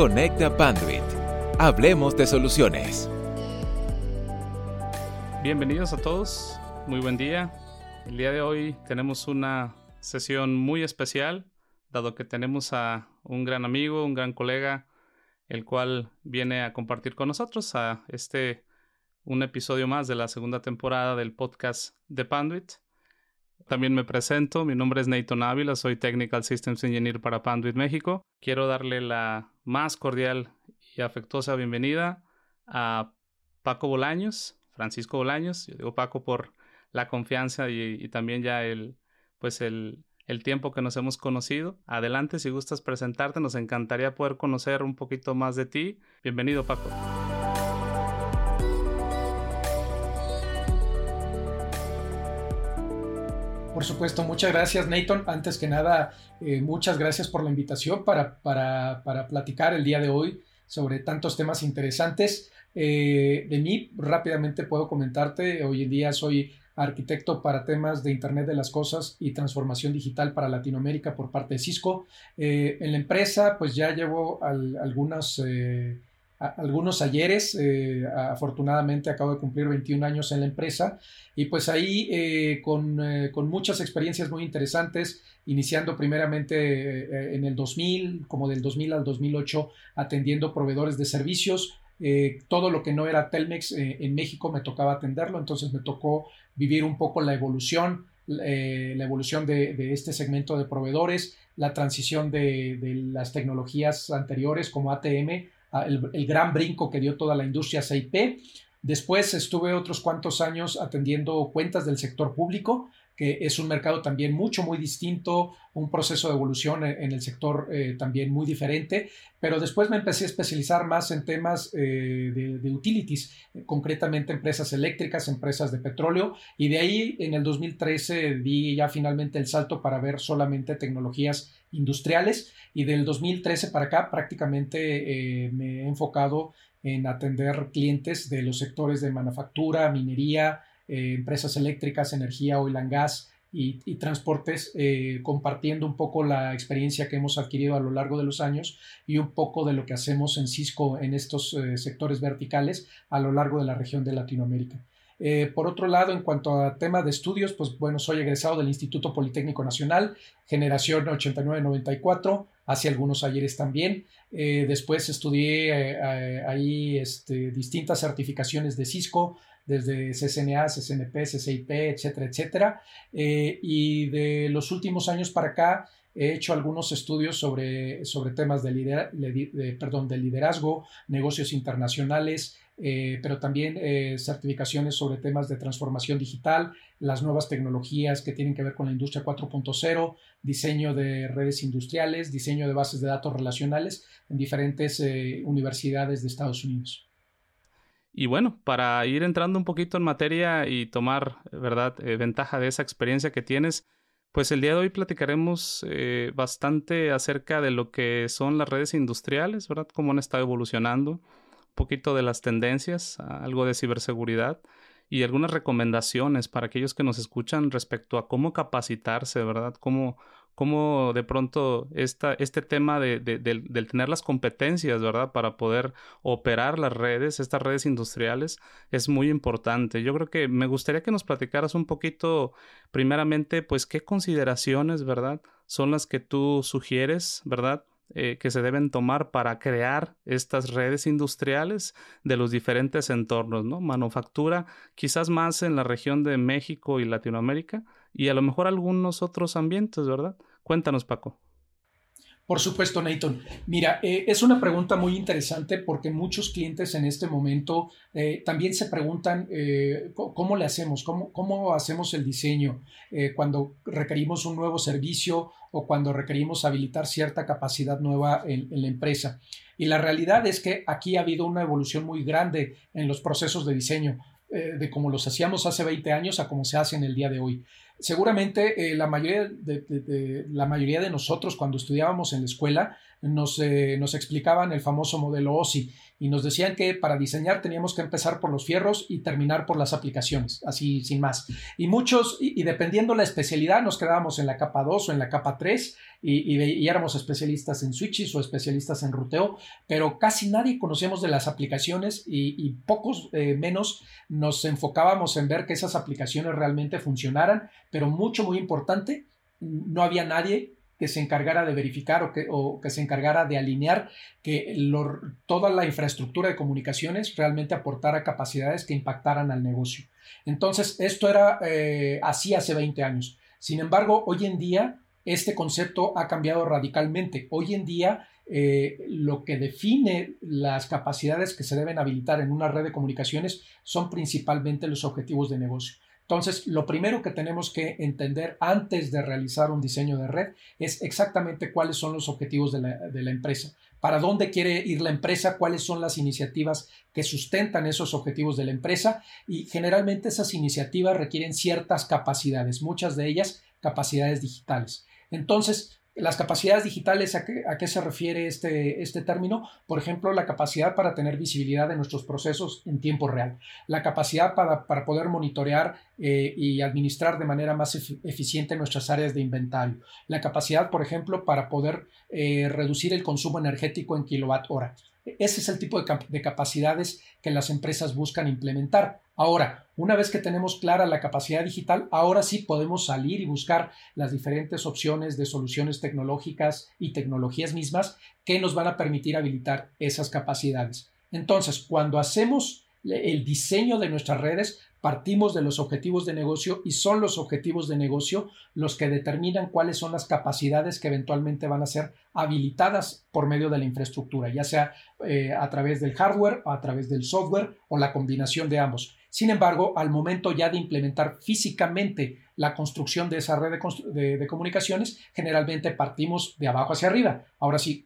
Conecta Panduit. Hablemos de soluciones. Bienvenidos a todos. Muy buen día. El día de hoy tenemos una sesión muy especial, dado que tenemos a un gran amigo, un gran colega, el cual viene a compartir con nosotros a este un episodio más de la segunda temporada del podcast de Panduit. También me presento, mi nombre es Nathan Ávila, soy Technical Systems Engineer para Panduit México. Quiero darle la más cordial y afectuosa bienvenida a Paco Bolaños, Francisco Bolaños. Yo digo Paco por la confianza y, también ya el, pues el, el tiempo que nos hemos conocido. Adelante, si gustas presentarte, nos encantaría poder conocer un poquito más de ti. Bienvenido, Paco. Por supuesto, muchas gracias Nathan. Antes que nada, eh, muchas gracias por la invitación para, para, para, platicar el día de hoy sobre tantos temas interesantes. Eh, de mí, rápidamente puedo comentarte, hoy en día soy arquitecto para temas de Internet de las Cosas y transformación digital para Latinoamérica por parte de Cisco. Eh, en la empresa, pues ya llevo algunos, eh, algunos ayeres. Eh, afortunadamente acabo de cumplir 21 años en la empresa y pues ahí con, con, muchas experiencias muy interesantes, iniciando primeramente en el 2000, como del 2000 al 2008, atendiendo proveedores de servicios. todo lo que no era Telmex en México me tocaba atenderlo, entonces me tocó vivir un poco la evolución, eh, la evolución de, este segmento de proveedores, la transición de, las tecnologías anteriores como ATM, el, gran brinco que dio toda la industria CIP. Después estuve otros cuantos años atendiendo cuentas del sector público, que es un mercado también mucho, muy distinto, un proceso de evolución en, el sector eh, también muy diferente, pero después me empecé a especializar más en temas eh, de, utilities, concretamente empresas eléctricas, empresas de petróleo, y de ahí en el 2013 di ya finalmente el salto para ver solamente tecnologías industriales, y del 2013 para acá prácticamente eh, me he enfocado en atender clientes de los sectores de manufactura, minería, eh, empresas eléctricas, energía, oil and gas y, transportes, eh, compartiendo un poco la experiencia que hemos adquirido a lo largo de los años y un poco de lo que hacemos en Cisco en estos eh, sectores verticales a lo largo de la región de Latinoamérica. por otro lado, en cuanto a tema de estudios, pues bueno, soy egresado del Instituto Politécnico Nacional, generación 89-94, hace algunos ayeres también. después estudié ahí este, distintas certificaciones de Cisco, desde CCNA, CCNP, CCIP, etcétera, etcétera. Eh, y de los últimos años para acá he hecho algunos estudios sobre, sobre temas de, perdón, de liderazgo, negocios internacionales, eh, pero también eh, certificaciones sobre temas de transformación digital, las nuevas tecnologías que tienen que ver con la industria 4.0, diseño de redes industriales, diseño de bases de datos relacionales en diferentes universidades de Estados Unidos. Y bueno, para ir entrando un poquito en materia y tomar, ¿verdad?, eh, ventaja de esa experiencia que tienes, pues el día de hoy platicaremos eh, bastante acerca de lo que son las redes industriales, ¿verdad?, cómo han estado evolucionando, un poquito de las tendencias, algo de ciberseguridad y algunas recomendaciones para aquellos que nos escuchan respecto a cómo capacitarse, ¿verdad? Cómo, cómo de pronto este tema de, del tener las competencias, ¿verdad? Para poder operar las redes, estas redes industriales, es muy importante. Yo creo que me gustaría que nos platicaras un poquito, primeramente, pues qué consideraciones, ¿verdad? Son las que tú sugieres, ¿verdad? Eh, que se deben tomar para crear estas redes industriales de los diferentes entornos, ¿no? Manufactura, quizás más en la región de México y Latinoamérica, y a lo mejor algunos otros ambientes, ¿verdad? Cuéntanos, Paco. Por supuesto, Nathan. Mira, eh, es una pregunta muy interesante porque muchos clientes en este momento eh, también se preguntan eh, cómo le hacemos, cómo, hacemos el diseño cuando requerimos un nuevo servicio o cuando requerimos habilitar cierta capacidad nueva en la empresa. Y la realidad es que aquí ha habido una evolución muy grande en los procesos de diseño, de cómo los hacíamos hace 20 años a cómo se hace en el día de hoy. seguramente la, mayoría de, la mayoría de nosotros cuando estudiábamos en la escuela nos, nos explicaban el famoso modelo OSI y nos decían que para diseñar teníamos que empezar por los fierros y terminar por las aplicaciones, así sin más. Y muchos, y, dependiendo la especialidad, nos quedábamos en la capa 2 o en la capa 3 y, y, éramos especialistas en switches o especialistas en ruteo, pero casi nadie conocíamos de las aplicaciones y, pocos eh, menos nos enfocábamos en ver que esas aplicaciones realmente funcionaran, pero mucho, muy importante, no había nadie que se encargara de verificar o que, o que se encargara de alinear que toda la infraestructura de comunicaciones realmente aportara capacidades que impactaran al negocio. Entonces, esto era eh, así hace 20 años. Sin embargo, hoy en día este concepto ha cambiado radicalmente. Hoy en día eh, lo que define las capacidades que se deben habilitar en una red de comunicaciones son principalmente los objetivos de negocio. Entonces, lo primero que tenemos que entender antes de realizar un diseño de red es exactamente cuáles son los objetivos de la, empresa, para dónde quiere ir la empresa, cuáles son las iniciativas que sustentan esos objetivos de la empresa y generalmente esas iniciativas requieren ciertas capacidades, muchas de ellas capacidades digitales. Entonces, las capacidades digitales, ¿a qué, se refiere este, este, término? Por ejemplo, la capacidad para tener visibilidad de nuestros procesos en tiempo real, la capacidad para, poder monitorear eh, y administrar de manera más eficiente nuestras áreas de inventario, la capacidad, por ejemplo, para poder eh, reducir el consumo energético en kilowatt hora. Ese es el tipo de, capacidades que las empresas buscan implementar. Ahora, una vez que tenemos clara la capacidad digital, ahora sí podemos salir y buscar las diferentes opciones de soluciones tecnológicas y tecnologías mismas que nos van a permitir habilitar esas capacidades. Entonces, cuando hacemos el diseño de nuestras redes, Partimos de los objetivos de negocio y son los objetivos de negocio los que determinan cuáles son las capacidades que eventualmente van a ser habilitadas por medio de la infraestructura, ya sea eh, a través del hardware, a través del software o la combinación de ambos. Sin embargo, al momento ya de implementar físicamente la construcción de esa red de, comunicaciones, generalmente partimos de abajo hacia arriba. Ahora sí,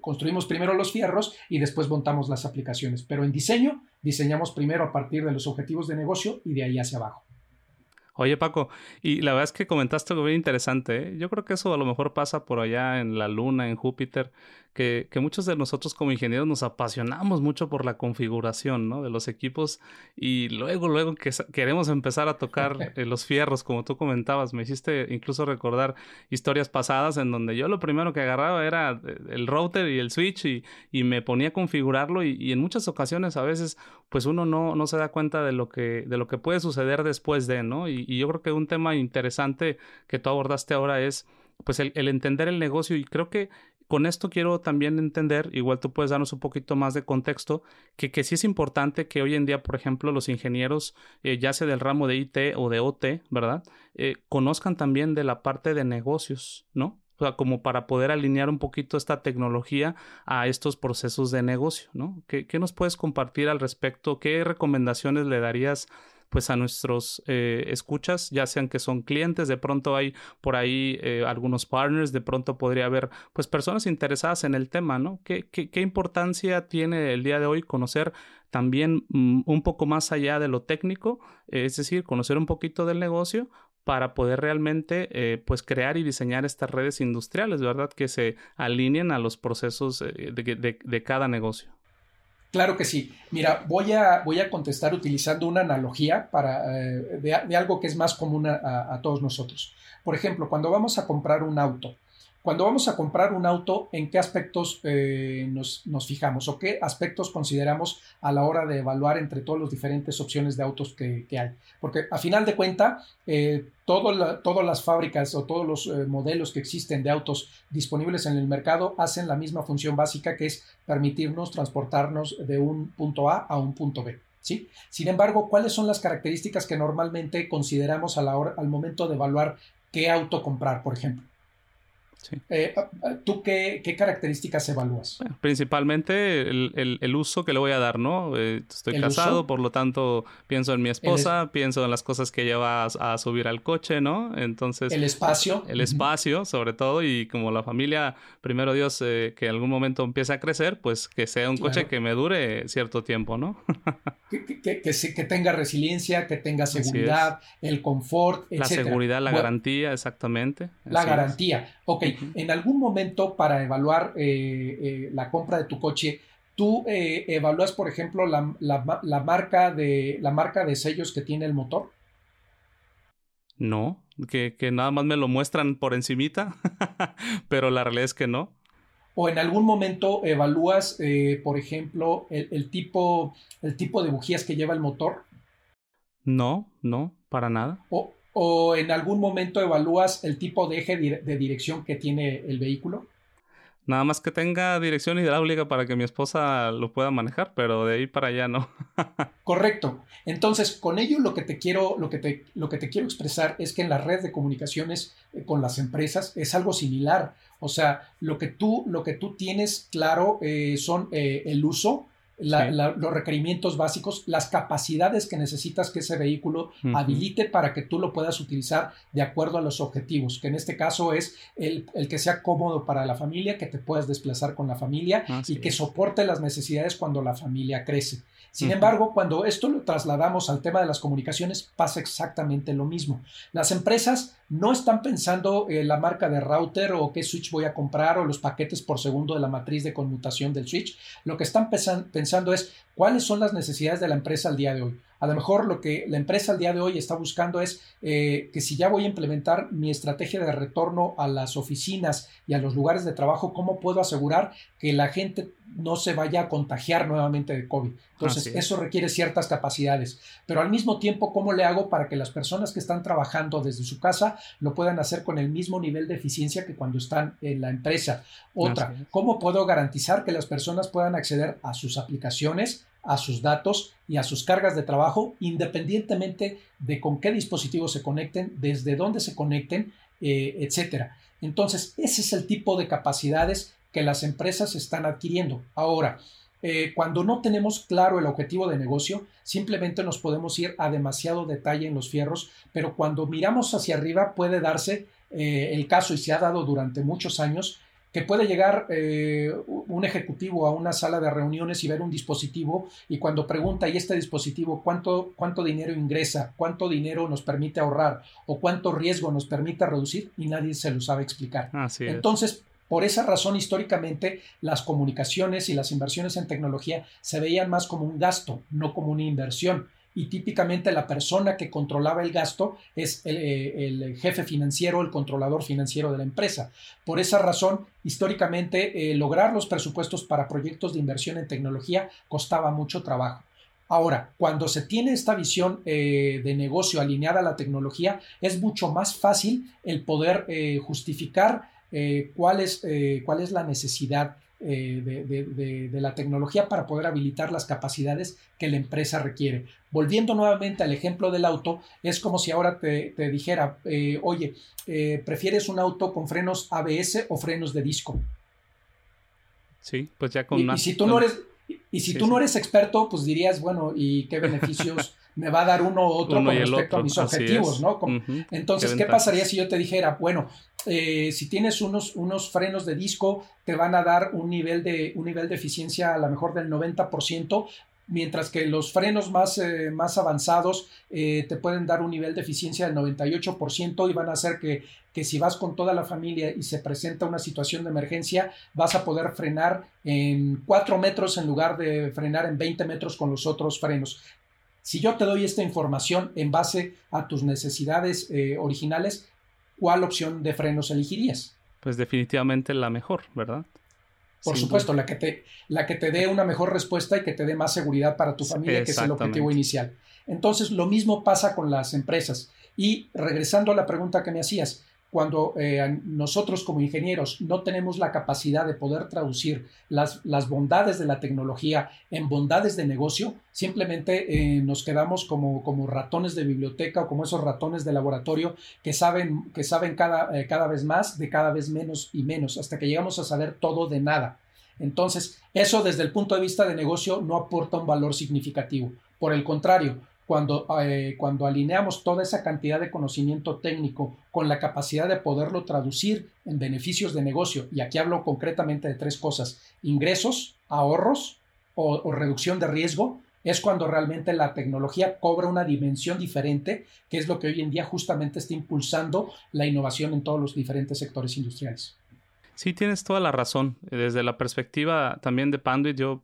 construimos primero los fierros y después montamos las aplicaciones. Pero en diseño, diseñamos primero a partir de los objetivos de negocio y de ahí hacia abajo. Oye Paco, y la verdad es que comentaste algo bien interesante. ¿eh? Yo creo que eso a lo mejor pasa por allá en la Luna, en Júpiter, que, muchos de nosotros como ingenieros nos apasionamos mucho por la configuración ¿no? de los equipos y luego, luego que queremos empezar a tocar eh, los fierros, como tú comentabas. Me hiciste incluso recordar historias pasadas en donde yo lo primero que agarraba era eh, el router y el switch y, y me ponía a configurarlo y, en muchas ocasiones a veces pues uno no, no se da cuenta de lo, que, de lo que puede suceder después de, ¿no? Y, y yo creo que un tema interesante que tú abordaste ahora es pues el, entender el negocio y creo que con esto quiero también entender, igual tú puedes darnos un poquito más de contexto, que, que sí es importante que hoy en día, por ejemplo, los ingenieros, eh, ya sea del ramo de IT o de OT, ¿verdad? Eh, conozcan también de la parte de negocios, ¿no? O sea, como para poder alinear un poquito esta tecnología a estos procesos de negocio, ¿no? ¿Qué, qué nos puedes compartir al respecto? ¿Qué recomendaciones le darías pues a nuestros eh, escuchas, ya sean que son clientes, de pronto hay por ahí eh, algunos partners, de pronto podría haber pues personas interesadas en el tema, ¿no? ¿Qué, qué, importancia tiene el día de hoy conocer también mm, un poco más allá de lo técnico, es decir, conocer un poquito del negocio para poder realmente eh, pues crear y diseñar estas redes industriales, ¿verdad? Que se alineen a los procesos de cada negocio. Claro que sí. Mira, voy a, voy a contestar utilizando una analogía para, eh, de, algo que es más común a, todos nosotros. Por ejemplo, cuando vamos a comprar un auto, cuando vamos a comprar un auto, ¿en qué aspectos eh, nos, fijamos o qué aspectos consideramos a la hora de evaluar entre todas las diferentes opciones de autos que, hay? Porque a final de cuenta, eh, todas las fábricas o todos los eh, modelos que existen de autos disponibles en el mercado hacen la misma función básica que es permitirnos transportarnos de un punto A a un punto B. ¿sí? Sin embargo, ¿cuáles son las características que normalmente consideramos a la hora, al momento de evaluar qué auto comprar, por ejemplo? Eh, ah, ah, ¿Tú qué, características evalúas? principalmente el, uso que le voy a dar, ¿no? Eh, estoy casado, por lo tanto pienso en mi esposa, pienso en las cosas que lleva a, subir al coche, ¿no? Entonces... El espacio. El espacio, sobre todo, y como la familia, primero Dios, eh, que en algún momento empiece a crecer, pues que sea un coche que me dure cierto tiempo, ¿no? que, que, tenga resiliencia, que tenga seguridad, el confort, etc. La seguridad, la garantía, exactamente. La garantía. Ok, en algún momento para evaluar eh, eh, la compra de tu coche, ¿tú eh, evalúas, por ejemplo, la, la, marca de, la marca de sellos que tiene el motor? No, que, que nada más me lo muestran por encimita, pero la realidad es que no. ¿O en algún momento evalúas, por ejemplo, el, tipo, el tipo de bujías que lleva el motor? No, no, para nada. ¿O, ¿O en algún momento evalúas el tipo de eje de dirección que tiene el vehículo? Nada más que tenga dirección hidráulica para que mi esposa lo pueda manejar, pero de ahí para allá no. Correcto. Entonces, con ello lo que te quiero, lo que te, lo que te quiero expresar es que en la red de comunicaciones eh, con las empresas es algo similar. O sea, lo que tú, lo que tú tienes claro eh, son eh, el uso, los requerimientos básicos, las capacidades que necesitas que ese vehículo habilite para que tú lo puedas utilizar de acuerdo a los objetivos, que en este caso es el, que sea cómodo para la familia, que te puedas desplazar con la familia y que soporte las necesidades cuando la familia crece. Sin embargo, cuando esto lo trasladamos al tema de las comunicaciones, pasa exactamente lo mismo. Las empresas no están pensando en la marca de router o qué switch voy a comprar o los paquetes por segundo de la matriz de conmutación del switch. Lo que están pensando es cuáles son las necesidades de la empresa al día de hoy. A lo mejor lo que la empresa al día de hoy está buscando es eh, que si ya voy a implementar mi estrategia de retorno a las oficinas y a los lugares de trabajo, ¿cómo puedo asegurar que la gente no se vaya a contagiar nuevamente de COVID? Entonces, eso requiere ciertas capacidades. Pero al mismo tiempo, ¿cómo le hago para que las personas que están trabajando desde su casa lo puedan hacer con el mismo nivel de eficiencia que cuando están en la empresa? Otra, ¿cómo puedo garantizar que las personas puedan acceder a sus aplicaciones, a sus datos y a sus cargas de trabajo, independientemente de con qué dispositivos se conecten, desde dónde se conecten, eh, etcétera. Entonces, ese es el tipo de capacidades que las empresas están adquiriendo. Ahora, eh, cuando no tenemos claro el objetivo de negocio, simplemente nos podemos ir a demasiado detalle en los fierros, pero cuando miramos hacia arriba puede darse eh, el caso, y se ha dado durante muchos años, que puede llegar eh, un ejecutivo a una sala de reuniones y ver un dispositivo y cuando pregunta, ¿y este dispositivo cuánto, cuánto dinero ingresa? ¿Cuánto dinero nos permite ahorrar? ¿O cuánto riesgo nos permite reducir? Y nadie se lo sabe explicar. Entonces, por esa razón, históricamente, las comunicaciones y las inversiones en tecnología se veían más como un gasto, no como una inversión y típicamente la persona que controlaba el gasto es el, jefe financiero, el controlador financiero de la empresa. Por esa razón, históricamente, eh, lograr los presupuestos para proyectos de inversión en tecnología costaba mucho trabajo. Ahora, cuando se tiene esta visión eh, de negocio alineada a la tecnología, es mucho más fácil el poder eh, justificar cuál, es, cuál es la necesidad eh, de, la tecnología para poder habilitar las capacidades que la empresa requiere. Volviendo nuevamente al ejemplo del auto, es como si ahora te, dijera, eh, oye, eh, ¿prefieres un auto con frenos ABS o frenos de disco? Sí, pues ya con... Y, si tú no eres... Y si tú no eres experto, pues dirías, bueno, ¿y qué beneficios me va a dar uno u otro con respecto a mis objetivos, ¿no? Entonces, ¿qué, pasaría si yo te dijera, bueno, eh, si tienes unos, unos frenos de disco, te van a dar un nivel de, un nivel de eficiencia a lo mejor del 90%, mientras que los frenos más, eh, más avanzados eh, te pueden dar un nivel de eficiencia del 98% y van a hacer que, que, si vas con toda la familia y se presenta una situación de emergencia, vas a poder frenar en 4 metros en lugar de frenar en 20 metros con los otros frenos. Si yo te doy esta información en base a tus necesidades originales, ¿cuál opción de frenos elegirías? Pues definitivamente la mejor, ¿verdad? Por supuesto, la que, te, la que te dé una mejor respuesta y que te dé más seguridad para tu familia, que es el objetivo inicial. Entonces, lo mismo pasa con las empresas. Y regresando a la pregunta que me hacías, cuando eh, nosotros como ingenieros no tenemos la capacidad de poder traducir las, bondades de la tecnología en bondades de negocio, simplemente eh, nos quedamos como, como, ratones de biblioteca o como esos ratones de laboratorio que saben, que saben cada, eh, cada vez más de cada vez menos y menos, hasta que llegamos a saber todo de nada. Entonces, eso desde el punto de vista de negocio no aporta un valor significativo. Por el contrario, cuando, eh, cuando alineamos toda esa cantidad de conocimiento técnico con la capacidad de poderlo traducir en beneficios de negocio, y aquí hablo concretamente de tres cosas, ingresos, ahorros o, reducción de riesgo, es cuando realmente la tecnología cobra una dimensión diferente, que es lo que hoy en día justamente está impulsando la innovación en todos los diferentes sectores industriales. Sí, tienes toda la razón. Desde la perspectiva también de Panduit, yo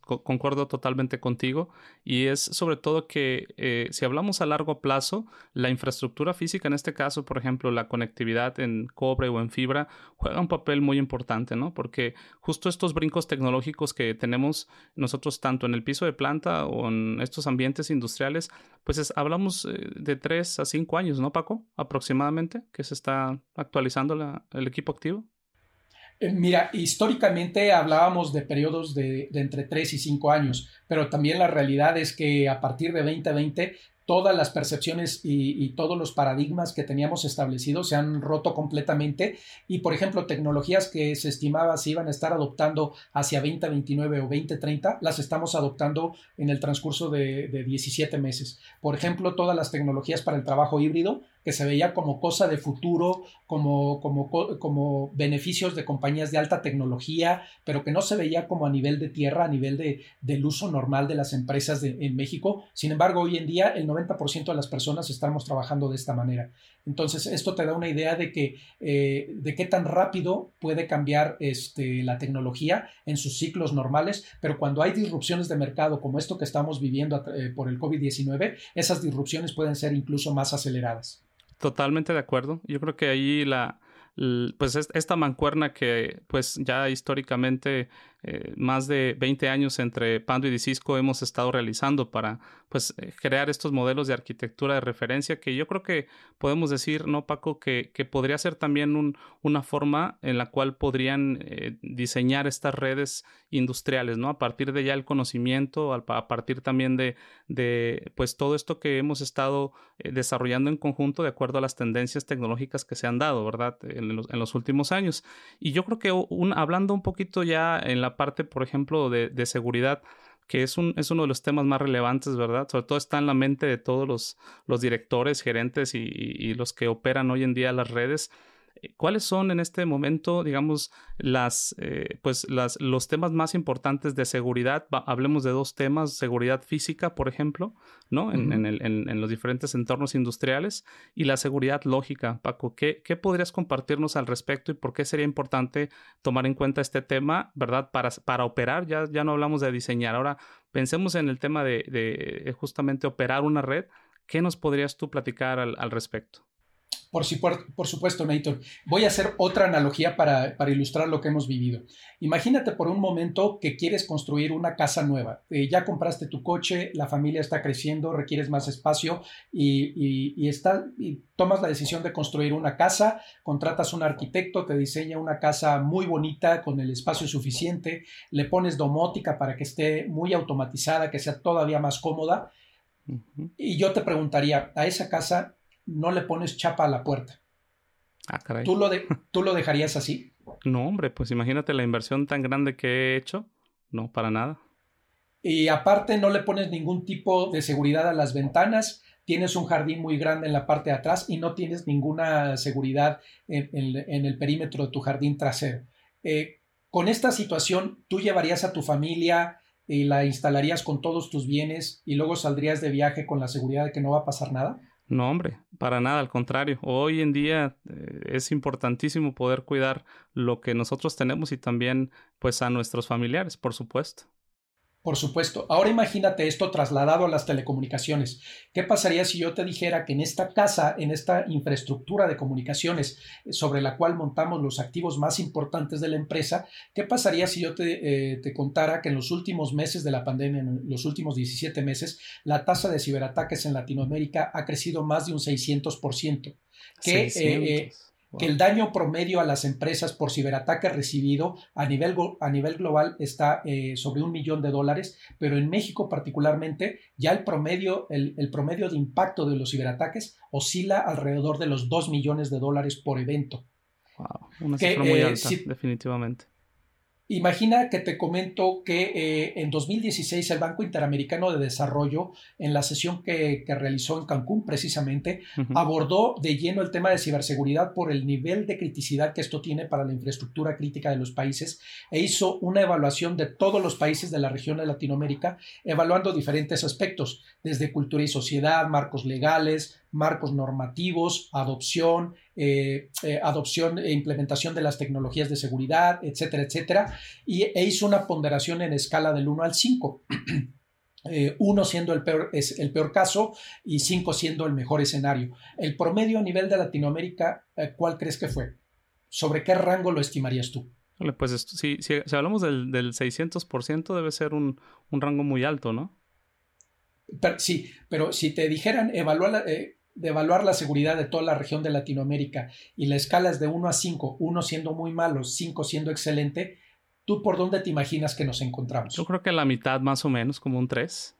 concuerdo totalmente contigo. Y es sobre todo que eh, si hablamos a largo plazo, la infraestructura física, en este caso, por ejemplo, la conectividad en cobre o en fibra, juega un papel muy importante, ¿no? Porque justo estos brincos tecnológicos que tenemos nosotros tanto en el piso de planta o en estos ambientes industriales, pues hablamos eh, de tres a cinco años, ¿no, Paco? Aproximadamente, que se está actualizando el equipo activo. Eh, mira, históricamente hablábamos de periodos de, entre 3 y 5 años, pero también la realidad es que a partir de 2020 todas las percepciones y, todos los paradigmas que teníamos establecidos se han roto completamente y, por ejemplo, tecnologías que se estimaba se iban a estar adoptando hacia 2029 o 2030, las estamos adoptando en el transcurso de, de 17 meses. Por ejemplo, todas las tecnologías para el trabajo híbrido que se veía como cosa de futuro, como, como, como beneficios de compañías de alta tecnología, pero que no se veía como a nivel de tierra, a nivel de, del uso normal de las empresas en México. Sin embargo, hoy en día el 90% de las personas estamos trabajando de esta manera. Entonces, esto te da una idea de que eh, de qué tan rápido puede cambiar este, la tecnología en sus ciclos normales, pero cuando hay disrupciones de mercado como esto que estamos viviendo eh, por el COVID-19, esas disrupciones pueden ser incluso más aceleradas. Totalmente de acuerdo. Yo creo que ahí la, pues esta mancuerna que pues ya históricamente eh, más de 20 años entre Pando y Cisco hemos estado realizando para pues eh, crear estos modelos de arquitectura de referencia que yo creo que podemos decir, ¿no, Paco? Que, que podría ser también un, una forma en la cual podrían eh, diseñar estas redes industriales, ¿no? A partir de ya el conocimiento, a, partir también de, de, pues todo esto que hemos estado desarrollando en conjunto de acuerdo a las tendencias tecnológicas que se han dado, ¿verdad? En los, últimos años. Y yo creo que hablando un poquito ya en la parte, por ejemplo, de, de seguridad, que es, un, es uno de los temas más relevantes, ¿verdad? Sobre todo está en la mente de todos los, los directores, gerentes y, y, los que operan hoy en día las redes. Eh, ¿Cuáles son en este momento, digamos, las, eh, pues las, los temas más importantes de seguridad? hablemos de dos temas, seguridad física, por ejemplo, ¿no? En, en, el, en, los diferentes entornos industriales y la seguridad lógica. Paco, ¿qué, ¿qué, podrías compartirnos al respecto y por qué sería importante tomar en cuenta este tema, ¿verdad? Para, para operar, ya, ya no hablamos de diseñar, ahora pensemos en el tema de, de justamente operar una red. ¿Qué nos podrías tú platicar al, al respecto? Por, por, supuesto, Nathan. Voy a hacer otra analogía para, ilustrar lo que hemos vivido. Imagínate por un momento que quieres construir una casa nueva. Eh, ya compraste tu coche, la familia está creciendo, requieres más espacio y, y, está, y tomas la decisión de construir una casa, contratas un arquitecto, te diseña una casa muy bonita con el espacio suficiente, le pones domótica para que esté muy automatizada, que sea todavía más cómoda. Y yo te preguntaría, ¿a esa casa no le pones chapa a la puerta. Ah, caray. ¿Tú lo, de, ¿Tú lo dejarías así? No, hombre, pues imagínate la inversión tan grande que he hecho. No, para nada. Y aparte no le pones ningún tipo de seguridad a las ventanas, tienes un jardín muy grande en la parte de atrás y no tienes ninguna seguridad en, el perímetro de tu jardín trasero. Eh, con esta situación, ¿tú llevarías a tu familia y la instalarías con todos tus bienes y luego saldrías de viaje con la seguridad de que no va a pasar nada? No, hombre, para nada, al contrario. Hoy en día eh, es importantísimo poder cuidar lo que nosotros tenemos y también pues a nuestros familiares, por supuesto. Por supuesto. Ahora imagínate esto trasladado a las telecomunicaciones. ¿Qué pasaría si yo te dijera que en esta casa, en esta infraestructura de comunicaciones eh, sobre la cual montamos los activos más importantes de la empresa, qué pasaría si yo te, eh, te contara que en los últimos meses de la pandemia, en los últimos 17 meses, la tasa de ciberataques en Latinoamérica ha crecido más de un 600%? Que, que el daño promedio a las empresas por ciberataque recibido a nivel, a nivel global está eh, sobre un millón de dólares, pero en México particularmente ya el promedio, el, promedio de impacto de los ciberataques oscila alrededor de los dos millones de dólares por evento. Wow, una cifra muy eh, alta, definitivamente. Imagina que te comento que eh, en 2016 el Banco Interamericano de Desarrollo, en la sesión que, realizó en Cancún precisamente, abordó de lleno el tema de ciberseguridad por el nivel de criticidad que esto tiene para la infraestructura crítica de los países e hizo una evaluación de todos los países de la región de Latinoamérica, evaluando diferentes aspectos, desde cultura y sociedad, marcos legales, marcos normativos, adopción, eh, eh, adopción e implementación de las tecnologías de seguridad, etcétera, etcétera, y, e hizo una ponderación en escala del 1 al 5. 1 eh, siendo el peor, es el peor caso y 5 siendo el mejor escenario. El promedio a nivel de Latinoamérica, ¿cuál crees que fue? ¿Sobre qué rango lo estimarías tú? Pues si, si, hablamos del, del 600%, debe ser un, un, rango muy alto, ¿no? sí, pero si te dijeran, evaluar, de evaluar la seguridad de toda la región de Latinoamérica y la escala es de 1 a 5, 1 siendo muy malo, 5 siendo excelente, ¿tú por dónde te imaginas que nos encontramos? Yo creo que la mitad más o menos, como un 3.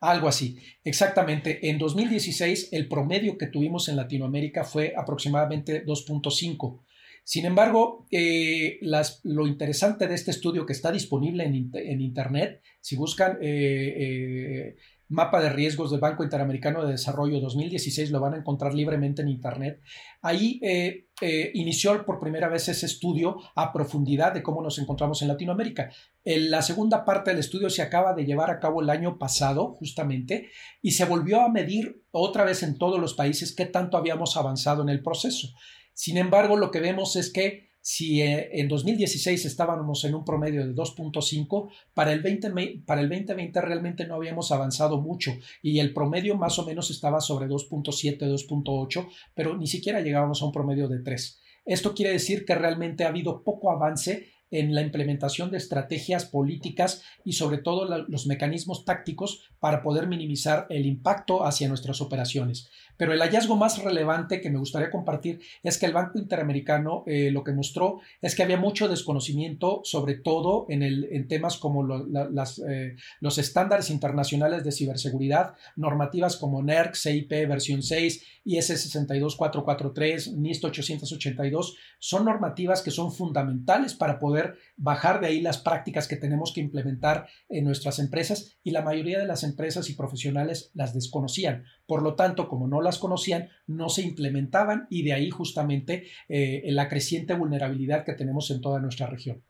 Algo así, exactamente. En 2016 el promedio que tuvimos en Latinoamérica fue aproximadamente 2.5. Sin embargo, eh, lo interesante de este estudio que está disponible en, Internet, si buscan eh, eh, mapa de riesgos del Banco Interamericano de Desarrollo 2016, lo van a encontrar libremente en Internet. Ahí eh, eh, inició por primera vez ese estudio a profundidad de cómo nos encontramos en Latinoamérica. la segunda parte del estudio se acaba de llevar a cabo el año pasado, justamente, y se volvió a medir otra vez en todos los países qué tanto habíamos avanzado en el proceso. Sin embargo, lo que vemos es que si eh, en 2016 estábamos en un promedio de 2.5, para, el para el 2020 realmente no habíamos avanzado mucho y el promedio más o menos estaba sobre 2.7, 2.8, pero ni siquiera llegábamos a un promedio de 3. Esto quiere decir que realmente ha habido poco avance en la implementación de estrategias políticas y sobre todo los mecanismos tácticos para poder minimizar el impacto hacia nuestras operaciones. Pero el hallazgo más relevante que me gustaría compartir es que el Banco Interamericano eh, lo que mostró es que había mucho desconocimiento, sobre todo en, el, en temas como las, eh, los estándares internacionales de ciberseguridad, normativas como NERC, CIP versión 6, IS 62443, NIST 882, son normativas que son fundamentales para poder bajar de ahí las prácticas que tenemos que implementar en nuestras empresas y la mayoría de las empresas y profesionales las desconocían. Por lo tanto, como no las conocían, no se implementaban y de ahí justamente eh, la creciente vulnerabilidad que tenemos en toda nuestra región.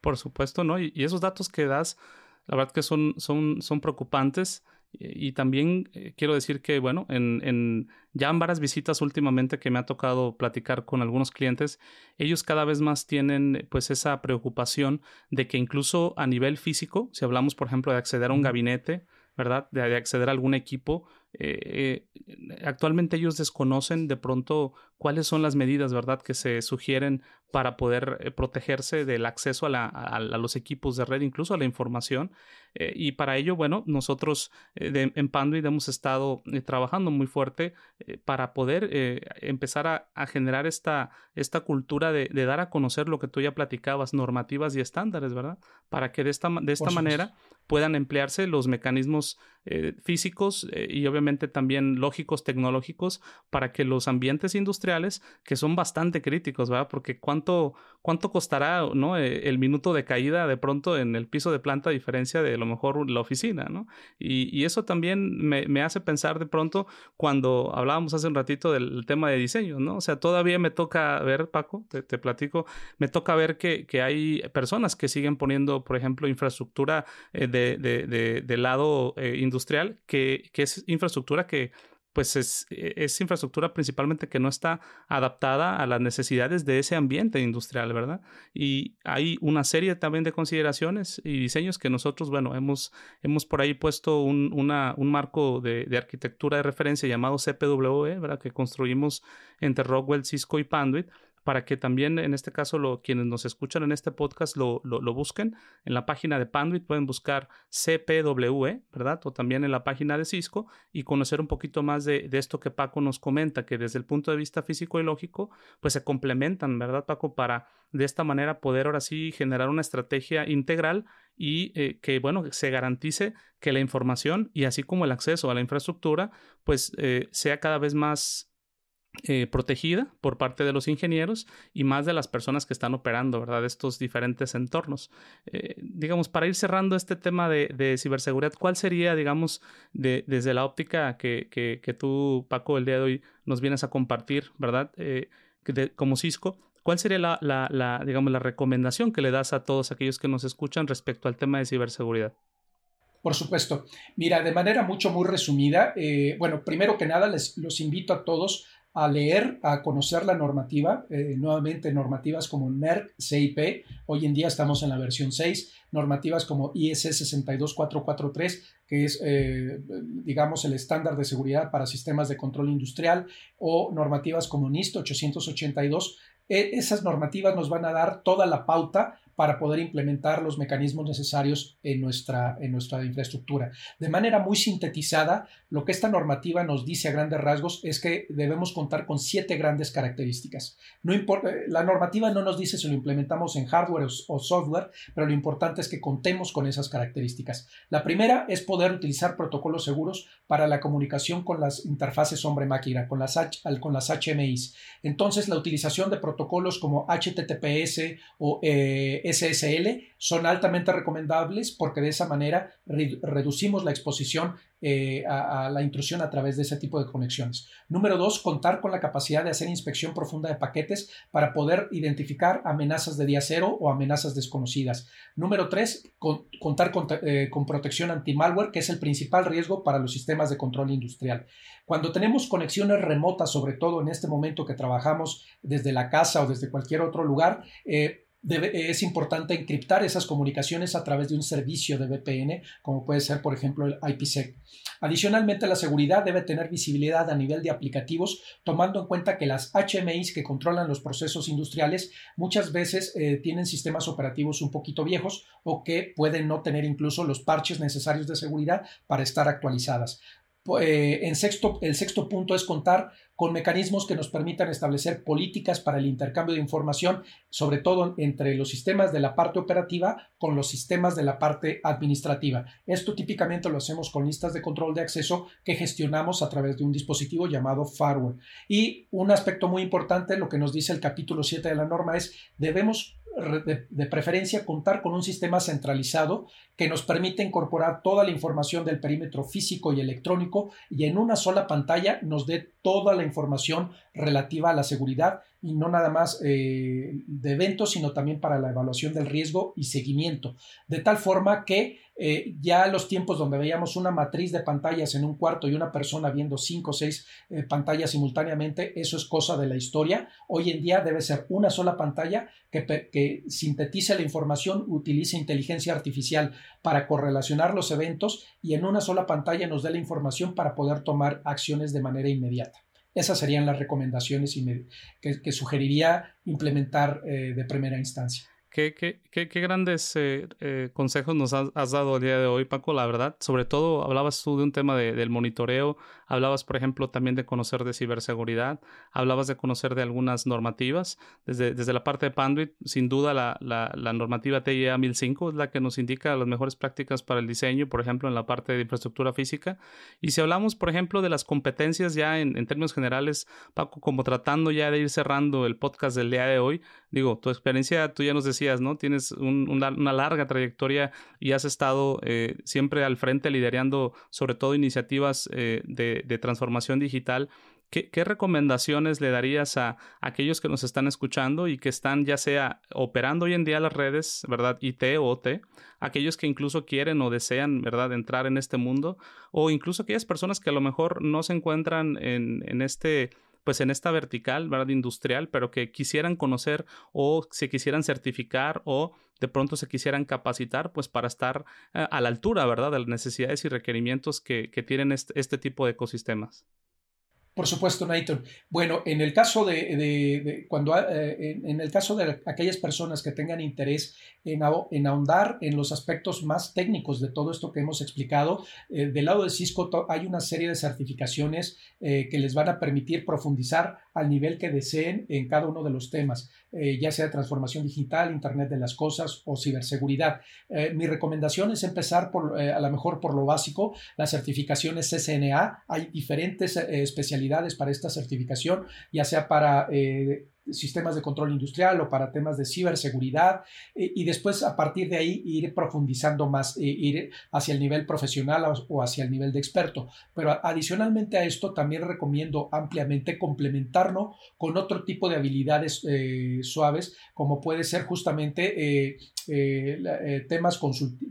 Por supuesto, ¿no? Y, esos datos que das, la verdad que son, son, son preocupantes. Y, también eh, quiero decir que, bueno, en, en, ya en varias visitas últimamente que me ha tocado platicar con algunos clientes, ellos cada vez más tienen pues esa preocupación de que incluso a nivel físico, si hablamos por ejemplo de acceder a un gabinete, ¿verdad? De, acceder a algún equipo. Eh, eh, actualmente ellos desconocen de pronto cuáles son las medidas, ¿verdad?, que se sugieren para poder eh, protegerse del acceso a, los equipos de red, incluso a la información. Eh, y para ello, bueno, nosotros eh, en Panduit hemos estado trabajando muy fuerte para poder empezar a, generar esta, esta cultura de, dar a conocer lo que tú ya platicabas, normativas y estándares, ¿verdad? Para que de esta, de esta manera puedan emplearse los mecanismos físicos y obviamente también lógicos, tecnológicos, para que los ambientes industriales, que son bastante críticos, ¿verdad? Porque cuánto, cuánto costará ¿no? Eh, el minuto de caída de pronto en el piso de planta a diferencia de a lo mejor la oficina, ¿no? Y, eso también me, hace pensar de pronto cuando hablábamos hace un ratito del tema de diseño, ¿no? O sea, todavía me toca ver, Paco, te, platico, me toca ver que, hay personas que siguen poniendo, por ejemplo, infraestructura eh, de, de, lado eh, industrial, que, es infraestructura que pues es, e, es, infraestructura principalmente que no está adaptada a las necesidades de ese ambiente industrial, ¿verdad? Y hay una serie también de consideraciones y diseños que nosotros, bueno, hemos, hemos por ahí puesto un, un marco de, de, arquitectura de referencia llamado CPWE, ¿verdad? Que construimos entre Rockwell, Cisco y Panduit para que también en este caso lo, quienes nos escuchan en este podcast lo, lo, busquen. En la página de Panduit pueden buscar CPWE, ¿verdad? O también en la página de Cisco y conocer un poquito más de, de, esto que Paco nos comenta, que desde el punto de vista físico y lógico, pues se complementan, ¿verdad, Paco? Para de esta manera poder ahora sí generar una estrategia integral y eh, que, bueno, se garantice que la información y así como el acceso a la infraestructura, pues eh, sea cada vez más eh, protegida por parte de los ingenieros y más de las personas que están operando, ¿verdad? Estos diferentes entornos. Eh, digamos, para ir cerrando este tema de, ciberseguridad, ¿cuál sería, digamos, desde la óptica que, tú, Paco, el día de hoy nos vienes a compartir, ¿verdad? Eh, como Cisco, ¿cuál sería la, la, digamos, la recomendación que le das a todos aquellos que nos escuchan respecto al tema de ciberseguridad? Por supuesto. Mira, de manera mucho, muy resumida, bueno, primero que nada, les los invito a todos a leer, a conocer la normativa, eh, nuevamente normativas como NERC, CIP, hoy en día estamos en la versión 6, normativas como IS 62443, que es, eh, digamos, el estándar de seguridad para sistemas de control industrial, o normativas como NIST 882. E, esas normativas nos van a dar toda la pauta para poder implementar los mecanismos necesarios en nuestra, en nuestra infraestructura. De manera muy sintetizada, lo que esta normativa nos dice a grandes rasgos es que debemos contar con siete grandes características. No importa, la normativa no nos dice si lo implementamos en hardware o, software, pero lo importante es que contemos con esas características. La primera es poder utilizar protocolos seguros para la comunicación con las interfaces hombre-máquina, con las, con las HMIs. Entonces, la utilización de protocolos como HTTPS o eh, SSL son altamente recomendables porque de esa manera reducimos la exposición eh, a, la intrusión a través de ese tipo de conexiones. Número dos, contar con la capacidad de hacer inspección profunda de paquetes para poder identificar amenazas de día cero o amenazas desconocidas. Número tres, contar con, eh, con protección anti-malware, que es el principal riesgo para los sistemas de control industrial. Cuando tenemos conexiones remotas, sobre todo en este momento que trabajamos desde la casa o desde cualquier otro lugar, eh, es importante encriptar esas comunicaciones a través de un servicio de VPN, como puede ser, por ejemplo, el IPsec. Adicionalmente, la seguridad debe tener visibilidad a nivel de aplicativos, tomando en cuenta que las HMIs que controlan los procesos industriales muchas veces eh, tienen sistemas operativos un poquito viejos o que pueden no tener incluso los parches necesarios de seguridad para estar actualizadas. Eh, en sexto, el sexto punto es contar con mecanismos que nos permitan establecer políticas para el intercambio de información, sobre todo entre los sistemas de la parte operativa con los sistemas de la parte administrativa. Esto típicamente lo hacemos con listas de control de acceso que gestionamos a través de un dispositivo llamado firewall. Y un aspecto muy importante, lo que nos dice el capítulo 7 de la norma es debemos de, preferencia contar con un sistema centralizado que nos permite incorporar toda la información del perímetro físico y electrónico y en una sola pantalla nos dé toda la información relativa a la seguridad y no nada más eh, de eventos, sino también para la evaluación del riesgo y seguimiento. De tal forma que eh, ya los tiempos donde veíamos una matriz de pantallas en un cuarto y una persona viendo cinco o seis eh, pantallas simultáneamente, eso es cosa de la historia. Hoy en día debe ser una sola pantalla que, que sintetice la información, utilice inteligencia artificial para correlacionar los eventos y en una sola pantalla nos dé la información para poder tomar acciones de manera inmediata. Esas serían las recomendaciones que, sugeriría implementar eh, de primera instancia. Qué, qué, qué, grandes eh, eh, consejos nos has, dado el día de hoy, Paco, la verdad. Sobre todo, hablabas tú de un tema de, del monitoreo, hablabas, por ejemplo, también de conocer de ciberseguridad, hablabas de conocer de algunas normativas. Desde, desde la parte de Panduit, sin duda, la, la, la normativa TIA 1005 es la que nos indica las mejores prácticas para el diseño, por ejemplo, en la parte de infraestructura física. Y si hablamos, por ejemplo, de las competencias ya en, en términos generales, Paco, como tratando ya de ir cerrando el podcast del día de hoy, digo, tu experiencia, tú ya nos decías, Tienes una, larga trayectoria y has estado eh, siempre al frente liderando sobre todo iniciativas eh, de, transformación digital. ¿Qué, recomendaciones le darías a, aquellos que nos están escuchando y que están ya sea operando hoy en día las redes, ¿verdad? IT o OT, aquellos que incluso quieren o desean, ¿verdad?, entrar en este mundo, o incluso aquellas personas que a lo mejor no se encuentran en, en este pues en esta vertical, ¿verdad? Industrial, pero que quisieran conocer o se quisieran certificar o de pronto se quisieran capacitar, pues para estar eh, a la altura, ¿verdad? De las necesidades y requerimientos que, tienen este, este tipo de ecosistemas. Por supuesto, Nathan. Bueno, en el caso de, cuando eh, en, el caso de aquellas personas que tengan interés en, ahondar en los aspectos más técnicos de todo esto que hemos explicado, eh, del lado de Cisco hay una serie de certificaciones eh, que les van a permitir profundizar al nivel que deseen en cada uno de los temas, ya sea transformación digital, Internet de las cosas o ciberseguridad. mi recomendación es empezar por, a lo mejor por lo básico, las certificaciones CCNA. Hay diferentes especialidades para esta certificación, ya sea para eh, sistemas de control industrial o para temas de ciberseguridad eh, y después a partir de ahí ir profundizando más, eh, ir hacia el nivel profesional o, hacia el nivel de experto. Pero adicionalmente a esto también recomiendo ampliamente complementarlo con otro tipo de habilidades suaves como puede ser justamente temas,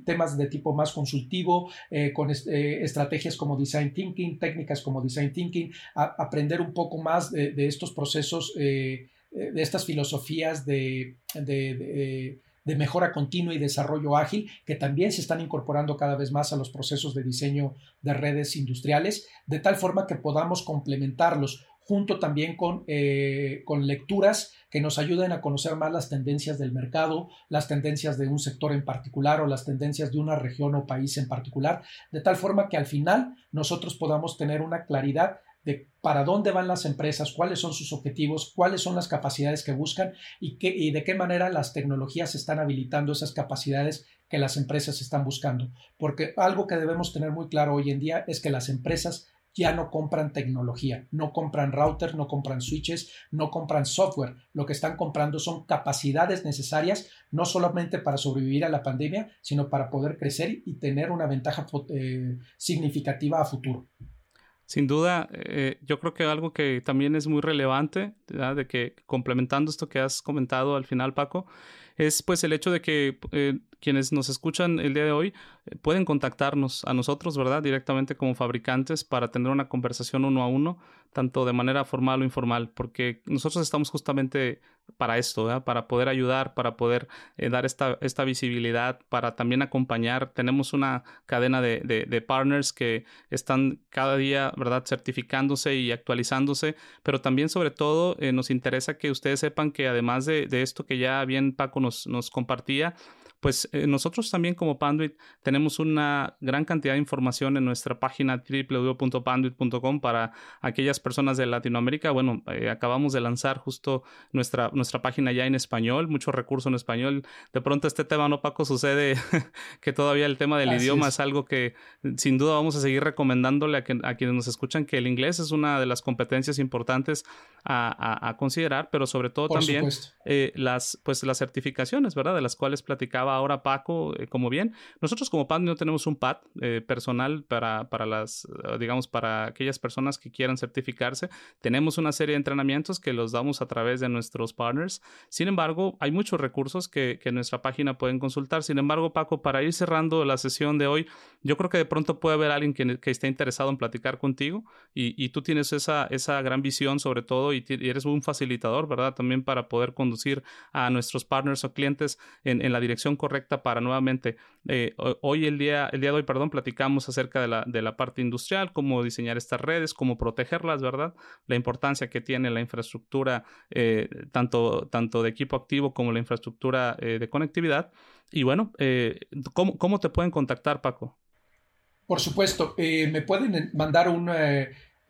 temas de tipo más consultivo, con estrategias como design thinking, técnicas como design thinking, aprender un poco más de, estos procesos, eh, eh, de estas filosofías de, de, mejora continua y desarrollo ágil, que también se están incorporando cada vez más a los procesos de diseño de redes industriales, de tal forma que podamos complementarlos junto también con, eh, con lecturas que nos ayuden a conocer más las tendencias del mercado, las tendencias de un sector en particular o las tendencias de una región o país en particular, de tal forma que al final nosotros podamos tener una claridad de para dónde van las empresas, cuáles son sus objetivos, cuáles son las capacidades que buscan y, qué, y de qué manera las tecnologías están habilitando esas capacidades que las empresas están buscando. Porque algo que debemos tener muy claro hoy en día es que las empresas ya no compran tecnología, no compran routers, no compran switches, no compran software. Lo que están comprando son capacidades necesarias no solamente para sobrevivir a la pandemia, sino para poder crecer y tener una ventaja eh, significativa a futuro. Sin duda, eh, yo creo que algo que también es muy relevante, de que complementando esto que has comentado al final, Paco, es pues el hecho de que eh, quienes nos escuchan el día de hoy eh, pueden contactarnos a nosotros, ¿verdad? Directamente como fabricantes para tener una conversación uno a uno, tanto de manera formal o informal, porque nosotros estamos justamente para esto, ¿verdad? Para poder ayudar, para poder eh, dar esta, esta visibilidad, para también acompañar. Tenemos una cadena de, de, partners que están cada día, ¿verdad? Certificándose y actualizándose, pero también sobre todo eh, nos interesa que ustedes sepan que además de, de esto que ya bien Paco nos, nos compartía, pues eh, nosotros también como Panduit tenemos una gran cantidad de información en nuestra página www.panduit.com para aquellas personas de Latinoamérica. Bueno, eh, acabamos de lanzar justo nuestra, nuestra página ya en español, mucho recurso en español. De pronto este tema, ¿no, Paco? Sucede que todavía el tema del idioma es. algo que sin duda vamos a seguir recomendándole a, quienes nos escuchan que el inglés es una de las competencias importantes a, considerar, pero sobre todo también eh, las, pues, las certificaciones, ¿verdad? De las cuales platicaba ahora Paco, eh, como bien, nosotros como PAD no tenemos un PAD eh, personal para, para las, eh, digamos, para aquellas personas que quieran certificarse. Tenemos una serie de entrenamientos que los damos a través de nuestros partners. Sin embargo, hay muchos recursos que, que en nuestra página pueden consultar. Sin embargo, Paco, para ir cerrando la sesión de hoy, yo creo que de pronto puede haber alguien que, que esté interesado en platicar contigo y, y tú tienes esa, esa gran visión sobre todo y, eres un facilitador, ¿verdad? También para poder conducir a nuestros partners o clientes en, en la dirección correcta para nuevamente, eh, hoy el día, el día de hoy, perdón, platicamos acerca de la, de la parte industrial, cómo diseñar estas redes, cómo protegerlas, ¿verdad? La importancia que tiene la infraestructura, eh, tanto, tanto de equipo activo como la infraestructura eh, de conectividad. Y bueno, ¿cómo, ¿cómo, te pueden contactar, Paco? Por supuesto, me pueden mandar un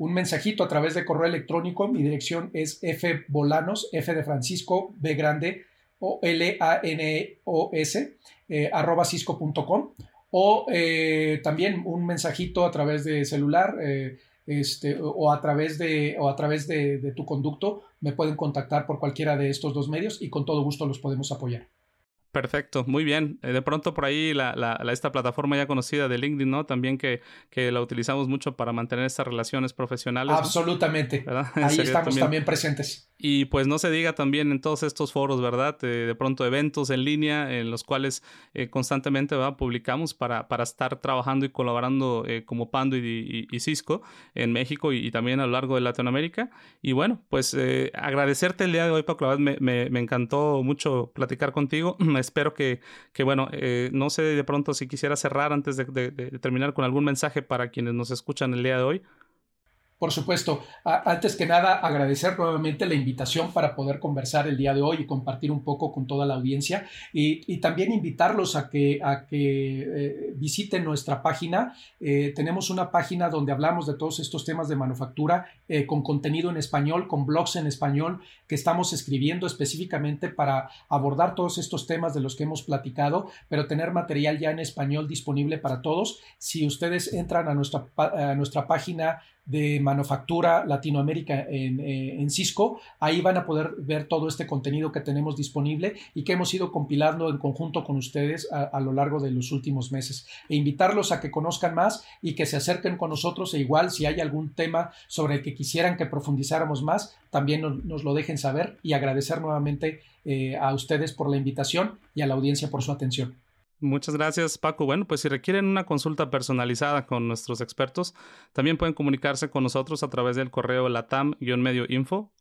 un mensajito a través de correo electrónico. Mi dirección es fbolanos, F de Francisco, B grande, o L-A-N-O-S, eh, arroba cisco.com, o eh, también un mensajito a través de celular eh, este, o a través, de, o a través de tu conducto. Me pueden contactar por cualquiera de estos dos medios y con todo gusto los podemos apoyar. Perfecto, muy bien. Eh, de pronto por ahí la, la, esta plataforma ya conocida de LinkedIn, ¿no? También que, que la utilizamos mucho para mantener estas relaciones profesionales. Absolutamente. Ahí estamos también. presentes. Y pues no se diga también en todos estos foros, ¿verdad? Eh, de pronto eventos en línea en los cuales eh, constantemente ¿verdad? publicamos para, para estar trabajando y colaborando como Pando y, y, Cisco en México y, también a lo largo de Latinoamérica. Y bueno, pues agradecerte el día de hoy, Paco. La verdad me, me encantó mucho platicar contigo. espero que, que bueno, eh, no sé de pronto si quisiera cerrar antes de, terminar con algún mensaje para quienes nos escuchan el día de hoy. Por supuesto. antes que nada, agradecer nuevamente la invitación para poder conversar el día de hoy y compartir un poco con toda la audiencia y, también invitarlos a que, a que eh, visiten nuestra página. Eh, tenemos una página donde hablamos de todos estos temas de manufactura eh, con contenido en español, con blogs en español que estamos escribiendo específicamente para abordar todos estos temas de los que hemos platicado, pero tener material ya en español disponible para todos. Si ustedes entran a nuestra, a nuestra página de manufactura Latinoamérica eh, en, Cisco. Ahí van a poder ver todo este contenido que tenemos disponible y que hemos ido compilando en conjunto con ustedes a, lo largo de los últimos meses. E invitarlos a que conozcan más y que se acerquen con nosotros e igual si hay algún tema sobre el que quisieran que profundizáramos más, también nos, lo dejen saber y agradecer nuevamente eh, a ustedes por la invitación y a la audiencia por su atención. Muchas gracias, Paco. Bueno, pues si requieren una consulta personalizada con nuestros expertos, también pueden comunicarse con nosotros a través del correo latam-medioinfo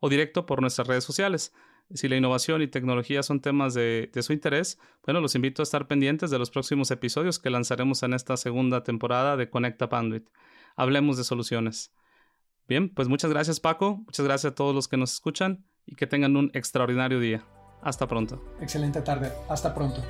o directo por nuestras redes sociales. Si la innovación y tecnología son temas de, de, su interés, bueno, los invito a estar pendientes de los próximos episodios que lanzaremos en esta segunda temporada de Conecta Panduit. Hablemos de soluciones. Bien, pues muchas gracias Paco, muchas gracias a todos los que nos escuchan y que tengan un extraordinario día. Hasta pronto. Excelente tarde. Hasta pronto.